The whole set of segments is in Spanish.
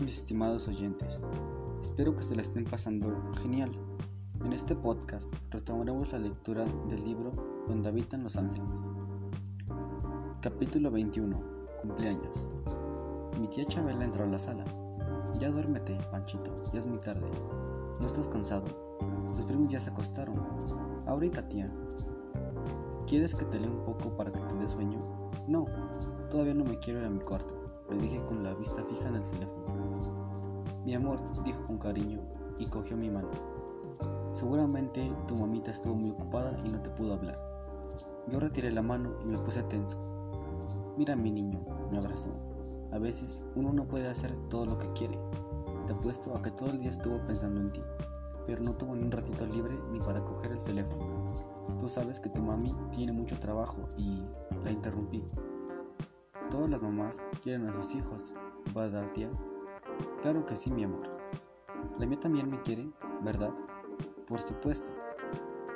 mis estimados oyentes. Espero que se la estén pasando genial. En este podcast retomaremos la lectura del libro Donde habitan los ángeles. Capítulo 21. Cumpleaños. Mi tía Chabela entró a la sala. Ya duérmete, Panchito, ya es muy tarde. ¿No estás cansado? Los primos ya se acostaron. Ahorita, tía. ¿Quieres que te lea un poco para que te dé sueño? No, todavía no me quiero ir a mi cuarto le dije con la vista fija en el teléfono. Mi amor, dijo con cariño y cogió mi mano. Seguramente tu mamita estuvo muy ocupada y no te pudo hablar. Yo retiré la mano y me puse tenso. Mira mi niño, me abrazó. A veces uno no puede hacer todo lo que quiere. Te apuesto a que todo el día estuvo pensando en ti, pero no tuvo ni un ratito libre ni para coger el teléfono. Tú sabes que tu mami tiene mucho trabajo y la interrumpí. Todas las mamás quieren a sus hijos, ¿verdad, tía? Claro que sí, mi amor. La mía también me quiere, ¿verdad? Por supuesto.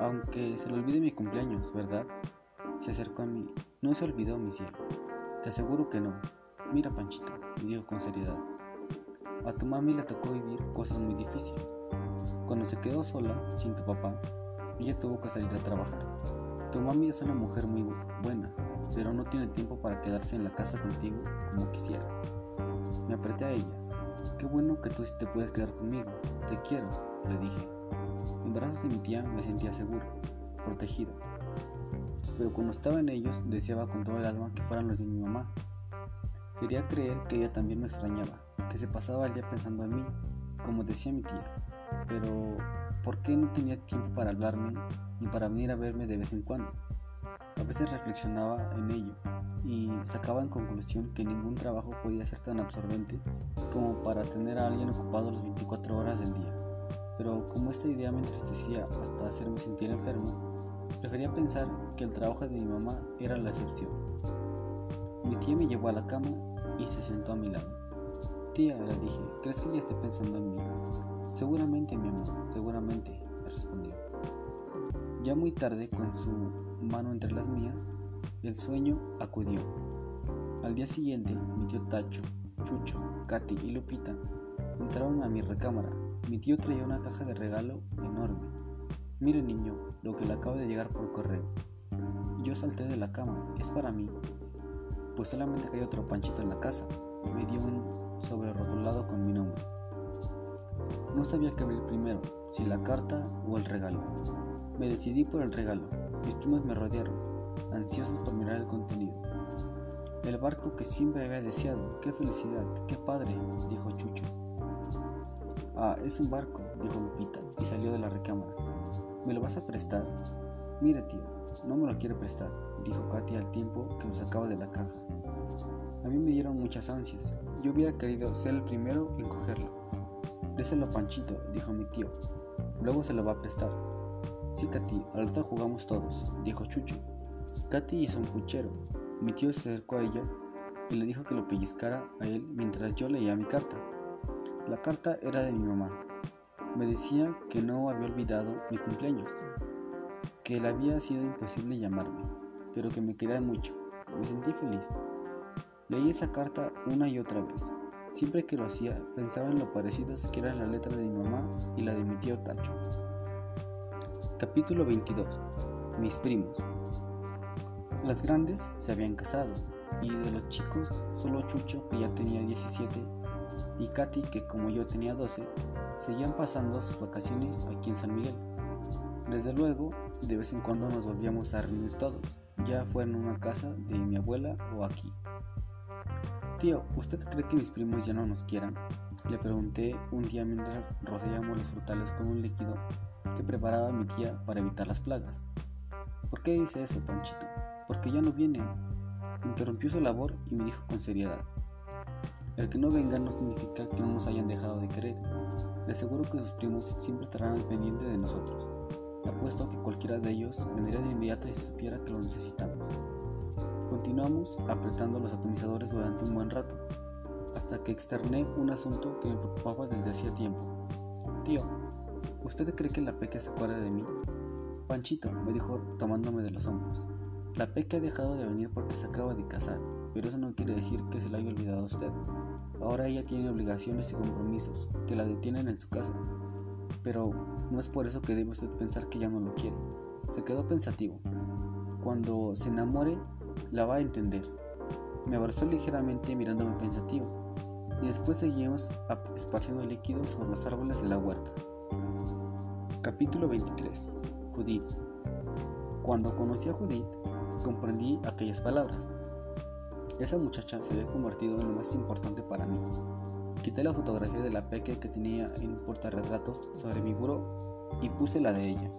Aunque se le olvide mi cumpleaños, ¿verdad? Se acercó a mí. No se olvidó, mi cielo. Te aseguro que no. Mira, Panchito, dijo con seriedad. A tu mami le tocó vivir cosas muy difíciles. Cuando se quedó sola, sin tu papá, ella tuvo que salir a trabajar. Tu mami es una mujer muy buena, pero no tiene tiempo para quedarse en la casa contigo como quisiera. Me apreté a ella. Qué bueno que tú sí te puedes quedar conmigo. Te quiero, le dije. En brazos de mi tía me sentía seguro, protegido. Pero cuando estaba en ellos deseaba con todo el alma que fueran los de mi mamá. Quería creer que ella también me extrañaba, que se pasaba el día pensando en mí, como decía mi tía. Pero, ¿por qué no tenía tiempo para hablarme ni para venir a verme de vez en cuando? A veces reflexionaba en ello y sacaba en conclusión que ningún trabajo podía ser tan absorbente como para tener a alguien ocupado las 24 horas del día. Pero como esta idea me entristecía hasta hacerme sentir enfermo, prefería pensar que el trabajo de mi mamá era la excepción. Mi tía me llevó a la cama y se sentó a mi lado. Tía, le dije, ¿crees que ella esté pensando en mí? Seguramente, mi amor, seguramente, me respondió. Ya muy tarde, con su mano entre las mías, el sueño acudió. Al día siguiente, mi tío Tacho, Chucho, Katy y Lupita entraron a mi recámara. Mi tío traía una caja de regalo enorme. Mire niño, lo que le acaba de llegar por correo. Yo salté de la cama, es para mí. Pues solamente hay otro panchito en la casa. Me dio un sobre rotulado con mi nombre. No sabía qué abrir primero, si la carta o el regalo. Me decidí por el regalo. Mis primos me rodearon, ansiosos por mirar el contenido. El barco que siempre había deseado. ¡Qué felicidad! ¡Qué padre! dijo Chucho. Ah, es un barco, dijo Lupita, y salió de la recámara. ¿Me lo vas a prestar? Mire, tío, no me lo quiere prestar, dijo Katy al tiempo que lo sacaba de la caja. A mí me dieron muchas ansias. Yo hubiera querido ser el primero en cogerlo. Déselo a Panchito, dijo mi tío. Luego se lo va a prestar. Sí, Katy, al rato jugamos todos, dijo Chucho. Katy hizo un puchero. Mi tío se acercó a ella y le dijo que lo pellizcara a él mientras yo leía mi carta. La carta era de mi mamá. Me decía que no había olvidado mi cumpleaños, que le había sido imposible llamarme, pero que me quería mucho. Me sentí feliz. Leí esa carta una y otra vez. Siempre que lo hacía, pensaba en lo parecidas que eran la letra de mi mamá y la de mi tío Tacho. Capítulo 22. Mis primos. Las grandes se habían casado y de los chicos solo Chucho, que ya tenía 17, y Katy, que como yo tenía 12, seguían pasando sus vacaciones aquí en San Miguel. Desde luego, de vez en cuando nos volvíamos a reunir todos, ya fuera en una casa de mi abuela o aquí. Tío, ¿usted cree que mis primos ya no nos quieran? Le pregunté un día mientras rociábamos los frutales con un líquido que preparaba mi tía para evitar las plagas. ¿Por qué dice eso, Panchito? Porque ya no vienen. Interrumpió su labor y me dijo con seriedad. El que no vengan no significa que no nos hayan dejado de querer. Le aseguro que sus primos siempre estarán al pendiente de nosotros. Apuesto a que cualquiera de ellos vendría de inmediato si supiera que lo necesitamos. Continuamos apretando los atomizadores durante un buen rato, hasta que externé un asunto que me preocupaba desde hacía tiempo. Tío, ¿Usted cree que la Peque se acuerda de mí? Panchito, me dijo tomándome de los hombros. La Peque ha dejado de venir porque se acaba de casar, pero eso no quiere decir que se la haya olvidado a usted. Ahora ella tiene obligaciones y compromisos que la detienen en su casa. Pero no es por eso que debe usted pensar que ya no lo quiere. Se quedó pensativo. Cuando se enamore, la va a entender. Me abrazó ligeramente mirándome pensativo, y después seguimos esparciendo líquidos sobre los árboles de la huerta. Capítulo 23. Judith. Cuando conocí a Judith, comprendí aquellas palabras. Esa muchacha se había convertido en lo más importante para mí. Quité la fotografía de la peque que tenía en un portarretratos sobre mi buró y puse la de ella.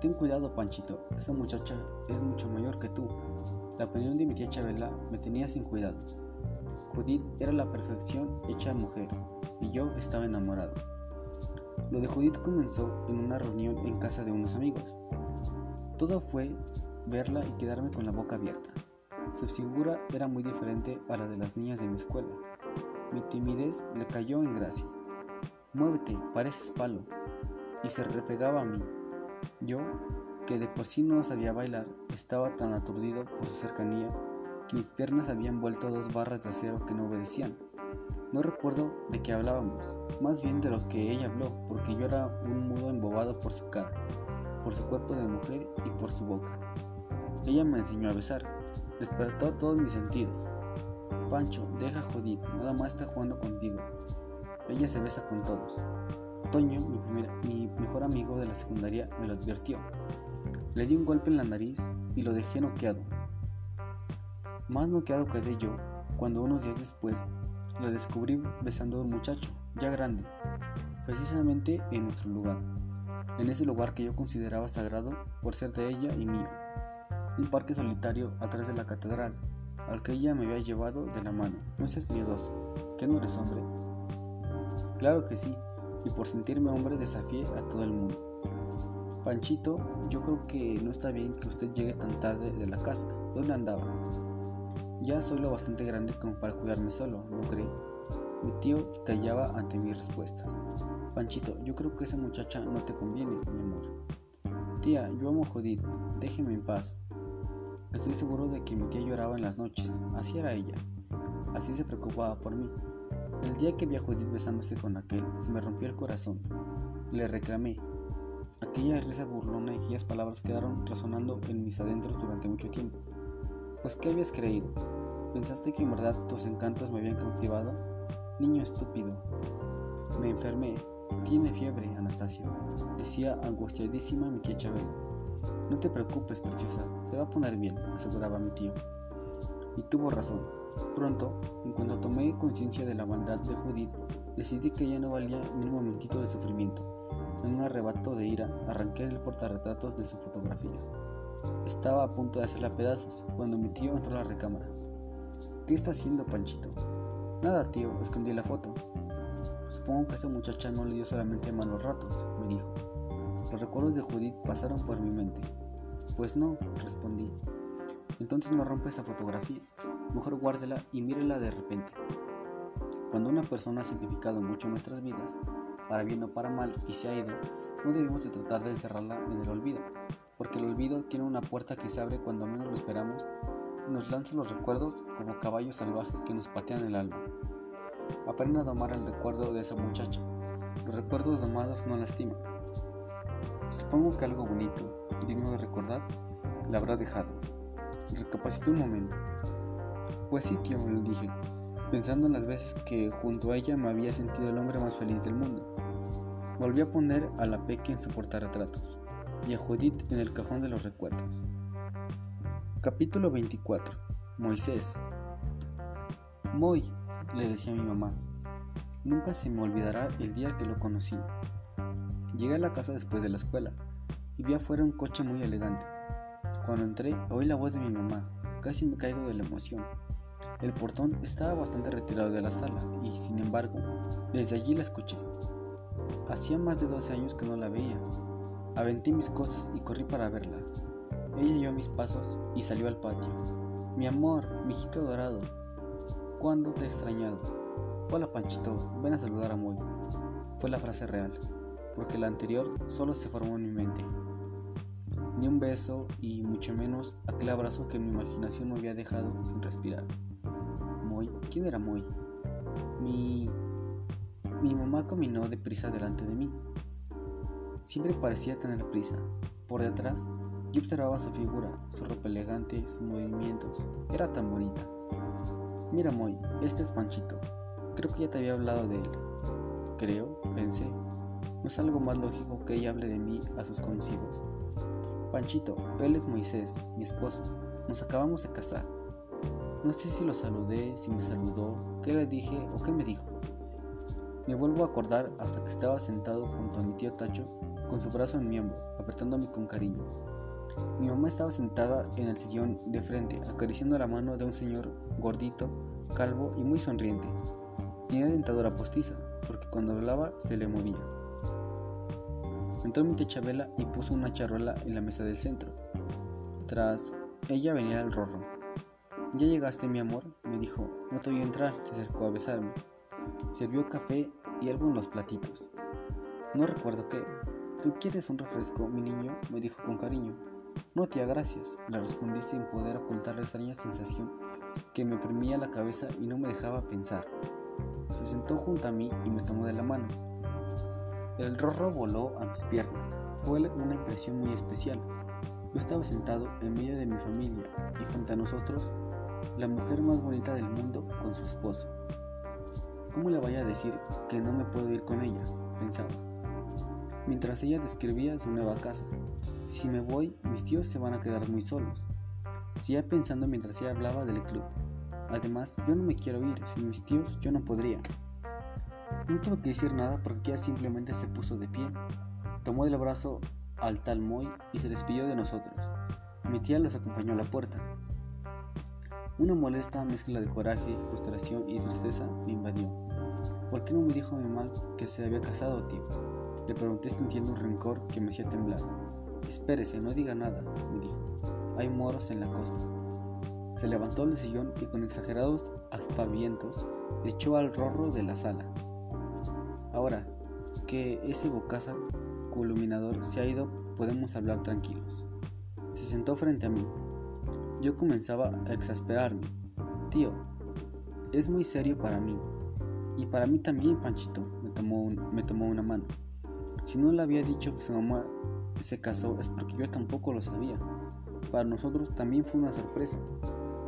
Ten cuidado, Panchito, esa muchacha es mucho mayor que tú. La opinión de mi tía Chabela me tenía sin cuidado. Judith era la perfección hecha mujer y yo estaba enamorado. Lo de Judith comenzó en una reunión en casa de unos amigos. Todo fue verla y quedarme con la boca abierta. Su figura era muy diferente a la de las niñas de mi escuela. Mi timidez le cayó en gracia. Muévete, pareces palo. Y se repegaba a mí. Yo, que de por sí no sabía bailar, estaba tan aturdido por su cercanía que mis piernas habían vuelto dos barras de acero que no obedecían. No recuerdo de qué hablábamos, más bien de lo que ella habló, porque yo era un mudo embobado por su cara, por su cuerpo de mujer y por su boca. Ella me enseñó a besar, despertó todos mis sentidos. Pancho, deja Judith, nada más está jugando contigo. Ella se besa con todos. Toño, mi, mejor amigo de la secundaria, me lo advirtió. Le di un golpe en la nariz y lo dejé noqueado. Más noqueado quedé yo cuando unos días después lo descubrí besando a un muchacho, ya grande, precisamente en nuestro lugar, en ese lugar que yo consideraba sagrado por ser de ella y mío un parque solitario atrás de la catedral, al que ella me había llevado de la mano. No seas miedoso, ¿que no eres hombre? Claro que sí, y por sentirme hombre desafié a todo el mundo. Panchito, yo creo que no está bien que usted llegue tan tarde de la casa. ¿Dónde andaba? Ya soy lo bastante grande como para cuidarme solo, ¿no cree? Mi tío callaba ante mis respuestas. Panchito, yo creo que esa muchacha no te conviene, mi amor. Tía, yo amo Judith, déjeme en paz. Estoy seguro de que mi tía lloraba en las noches, así era ella, así se preocupaba por mí. El día que vi a besándose con aquel, se me rompió el corazón. Le reclamé. Aquella risa burlona y aquellas palabras quedaron resonando en mis adentros durante mucho tiempo. Pues, ¿qué habías creído? ¿Pensaste que en verdad tus encantos me habían cautivado? Niño estúpido. Me enfermé. Tiene fiebre, Anastasia, decía angustiadísima mi tía Chabela. No te preocupes, preciosa, se va a poner bien, aseguraba mi tío. Y tuvo razón. Pronto, en cuanto tomé conciencia de la maldad de Judith, decidí que ya no valía ni un momentito de sufrimiento. En un arrebato de ira, arranqué el portarretratos de su fotografía. Estaba a punto de hacerla pedazos cuando mi tío entró a la recámara. ¿Qué está haciendo, Panchito? Nada, tío, escondí la foto. Supongo que esa muchacha no le dio solamente malos ratos, me dijo. Los recuerdos de Judith pasaron por mi mente. Pues no, respondí. Entonces no rompa esa fotografía. Mejor guárdela y mírela de repente. Cuando una persona ha significado mucho nuestras vidas, para bien o para mal, y se ha ido, no debemos de tratar de encerrarla en el olvido, porque el olvido tiene una puerta que se abre cuando menos lo esperamos y nos lanza los recuerdos como caballos salvajes que nos patean el alma. Aprenda a domar el recuerdo de esa muchacha. Los recuerdos domados no lastiman. Supongo que algo bonito, digno de recordar, la habrá dejado. Recapacité un momento. Pues sí, tío, le dije, pensando en las veces que junto a ella me había sentido el hombre más feliz del mundo. Volví a poner a la Peque en su portarretratos y a Judith en el cajón de los recuerdos. Capítulo 24. Moisés. Moy, le decía mi mamá, nunca se me olvidará el día que lo conocí. Llegué a la casa después de la escuela y vi afuera un coche muy elegante. Cuando entré, oí la voz de mi mamá. Casi me caigo de la emoción. El portón estaba bastante retirado de la sala y, sin embargo, desde allí la escuché. Hacía más de 12 años que no la veía. Aventé mis cosas y corrí para verla. Ella oyó mis pasos y salió al patio. Mi amor, mi hijito dorado, ¿cuándo te he extrañado? Hola Panchito, ven a saludar a Moy. Fue la frase real porque la anterior solo se formó en mi mente. Ni un beso y mucho menos aquel abrazo que mi imaginación me había dejado sin respirar. Moy, ¿quién era Moy? Mi, mi mamá caminó deprisa delante de mí. Siempre parecía tener prisa. Por detrás, yo observaba su figura, su ropa elegante, sus movimientos. Era tan bonita. Mira, Moy, este es Panchito. Creo que ya te había hablado de él. Creo, pensé. ¿No es algo más lógico que ella hable de mí a sus conocidos? Panchito, él es Moisés, mi esposo. Nos acabamos de casar. No sé si lo saludé, si me saludó, qué le dije o qué me dijo. Me vuelvo a acordar hasta que estaba sentado junto a mi tío Tacho con su brazo en mi hombro, apretándome con cariño. Mi mamá estaba sentada en el sillón de frente, acariciando la mano de un señor gordito, calvo y muy sonriente. Tenía dentadura postiza, porque cuando hablaba se le movía. Tía Chabela y puso una charola en la mesa del centro. Tras ella venía el rorro. ¿Ya llegaste, mi amor? me dijo. No te voy a entrar, se acercó a besarme. Sirvió café y algo en los platitos. No recuerdo qué, ¿Tú quieres un refresco, mi niño? me dijo con cariño. No, tía, gracias, le respondí sin poder ocultar la extraña sensación que me oprimía la cabeza y no me dejaba pensar. Se sentó junto a mí y me tomó de la mano. El rorro voló a mis piernas. Fue una impresión muy especial. Yo estaba sentado en medio de mi familia y frente a nosotros, la mujer más bonita del mundo con su esposo. ¿Cómo le vaya a decir que no me puedo ir con ella? pensaba mientras ella describía su nueva casa. Si me voy, mis tíos se van a quedar muy solos. Seguía pensando mientras ella hablaba del club. Además, yo no me quiero ir, sin mis tíos yo no podría. No tuve que decir nada porque ella simplemente se puso de pie, tomó del brazo al tal Moy y se despidió de nosotros. Mi tía los acompañó a la puerta. Una molesta mezcla de coraje, frustración y tristeza me invadió. ¿Por qué no me dijo mi mamá que se había casado, tío? Le pregunté sintiendo un rencor que me hacía temblar. Espérese, no diga nada, me dijo. Hay moros en la costa. Se levantó del sillón y con exagerados aspavientos echó al rorro de la sala. Ahora que ese bocaza culminador se ha ido, podemos hablar tranquilos. Se sentó frente a mí. Yo comenzaba a exasperarme. Tío, es muy serio para mí. Y para mí también, Panchito, me tomó, me tomó una mano. Si no le había dicho que su mamá se casó es porque yo tampoco lo sabía. Para nosotros también fue una sorpresa.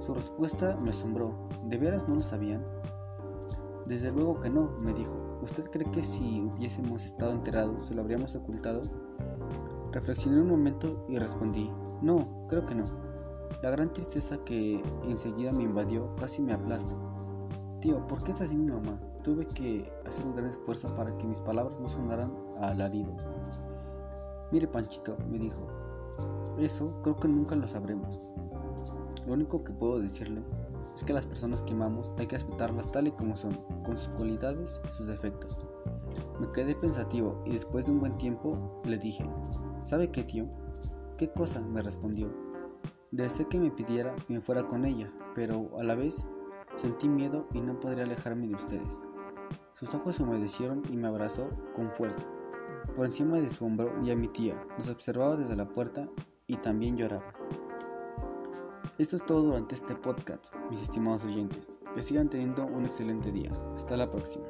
Su respuesta me asombró. ¿De veras no lo sabían? Desde luego que no, me dijo. ¿Usted cree que si hubiésemos estado enterados se lo habríamos ocultado? Reflexioné un momento y respondí, no, creo que no. La gran tristeza que enseguida me invadió casi me aplasta. Tío, ¿por qué es así mi mamá? Tuve que hacer un gran esfuerzo para que mis palabras no sonaran a alaridos. Mire, Panchito, me dijo, eso creo que nunca lo sabremos. Lo único que puedo decirle es que las personas que amamos hay que respetarlas tal y como son, con sus cualidades y sus defectos. Me quedé pensativo y después de un buen tiempo le dije, ¿sabe qué, tío? ¿Qué cosa? me respondió. Deseé que me pidiera que fuera con ella, pero a la vez sentí miedo y no podría alejarme de ustedes. Sus ojos se humedecieron y me abrazó con fuerza. Por encima de su hombro y a mi tía nos observaba desde la puerta y también lloraba. Esto es todo durante este podcast, mis estimados oyentes. Que sigan teniendo un excelente día. Hasta la próxima.